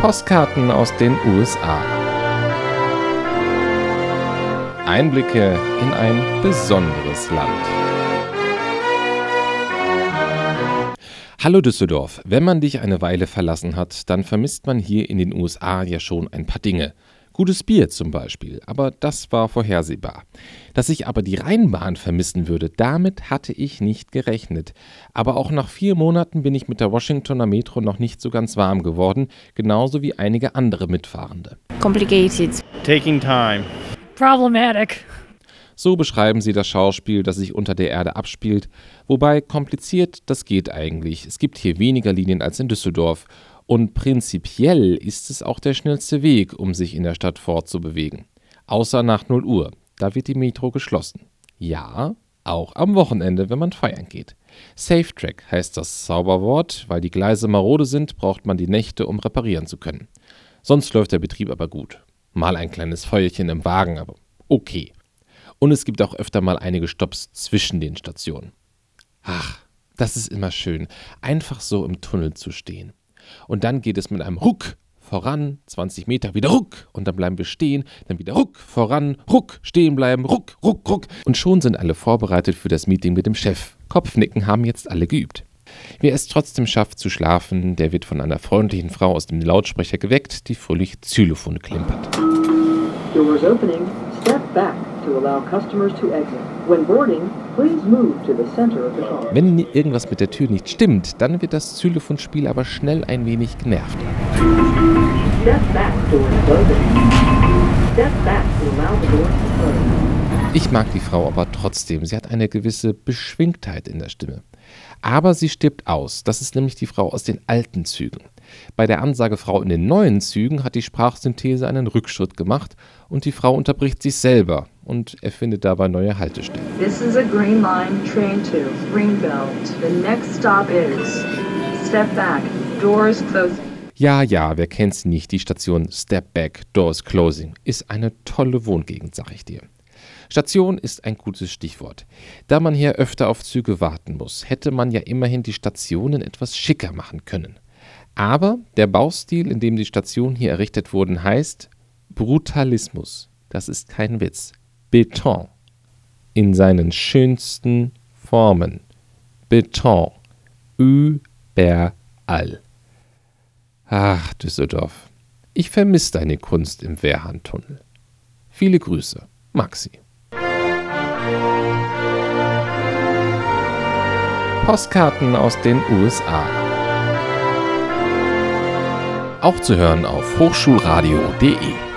Postkarten aus den USA. Einblicke in ein besonderes Land. Hallo Düsseldorf, wenn man dich eine Weile verlassen hat, dann vermisst man hier in den USA ja schon ein paar Dinge. Gutes Bier zum Beispiel, aber das war vorhersehbar. Dass ich aber die Rheinbahn vermissen würde, damit hatte ich nicht gerechnet. Aber auch nach vier Monaten bin ich mit der Washingtoner Metro noch nicht so ganz warm geworden, genauso wie einige andere Mitfahrende. Complicated. Taking time. Problematic. So beschreiben sie das Schauspiel, das sich unter der Erde abspielt. Wobei kompliziert, das geht eigentlich. Es gibt hier weniger Linien als in Düsseldorf. Und prinzipiell ist es auch der schnellste Weg, um sich in der Stadt fortzubewegen. Außer nach 0 Uhr. Da wird die Metro geschlossen. Ja, auch am Wochenende, wenn man feiern geht. Safe Track heißt das Zauberwort. Weil die Gleise marode sind, braucht man die Nächte, um reparieren zu können. Sonst läuft der Betrieb aber gut. Mal ein kleines Feuerchen im Wagen, aber okay. Und es gibt auch öfter mal einige Stops zwischen den Stationen. Ach, das ist immer schön, einfach so im Tunnel zu stehen. Und dann geht es mit einem Ruck voran, 20 Meter, wieder Ruck und dann bleiben wir stehen, dann wieder Ruck, voran, Ruck, stehen bleiben, Ruck, Ruck, Ruck. Und schon sind alle vorbereitet für das Meeting mit dem Chef. Kopfnicken haben jetzt alle geübt. Wer es trotzdem schafft zu schlafen, der wird von einer freundlichen Frau aus dem Lautsprecher geweckt, die fröhlich Xylophon klimpert. Doors opening. Step back to allow customers to exit. When boarding, Wenn irgendwas mit der Tür nicht stimmt, dann wird das Xylophonspiel aber schnell ein wenig genervt. Ich mag die Frau aber trotzdem. Sie hat eine gewisse Beschwingtheit in der Stimme. Aber sie stirbt aus. Das ist nämlich die Frau aus den alten Zügen. Bei der Ansage Frau in den neuen Zügen hat die Sprachsynthese einen Rückschritt gemacht und die Frau unterbricht sich selber und erfindet dabei neue Haltestellen. This is a Green Line train to Greenbelt. The next stop is Step Back, Doors Closing. Ja, ja, wer kennt sie nicht? Die Station Step Back, Doors Closing ist eine tolle Wohngegend, sag ich dir. Station ist ein gutes Stichwort. Da man hier öfter auf Züge warten muss, hätte man ja immerhin die Stationen etwas schicker machen können. Aber der Baustil, in dem die Stationen hier errichtet wurden, heißt Brutalismus. Das ist kein Witz. Beton. In seinen schönsten Formen. Beton. Überall. Ach, Düsseldorf. Ich vermisse deine Kunst im Wehrhahn-Tunnel. Viele Grüße, Maxi. Postkarten aus den USA. Auch zu hören auf hochschulradio.de.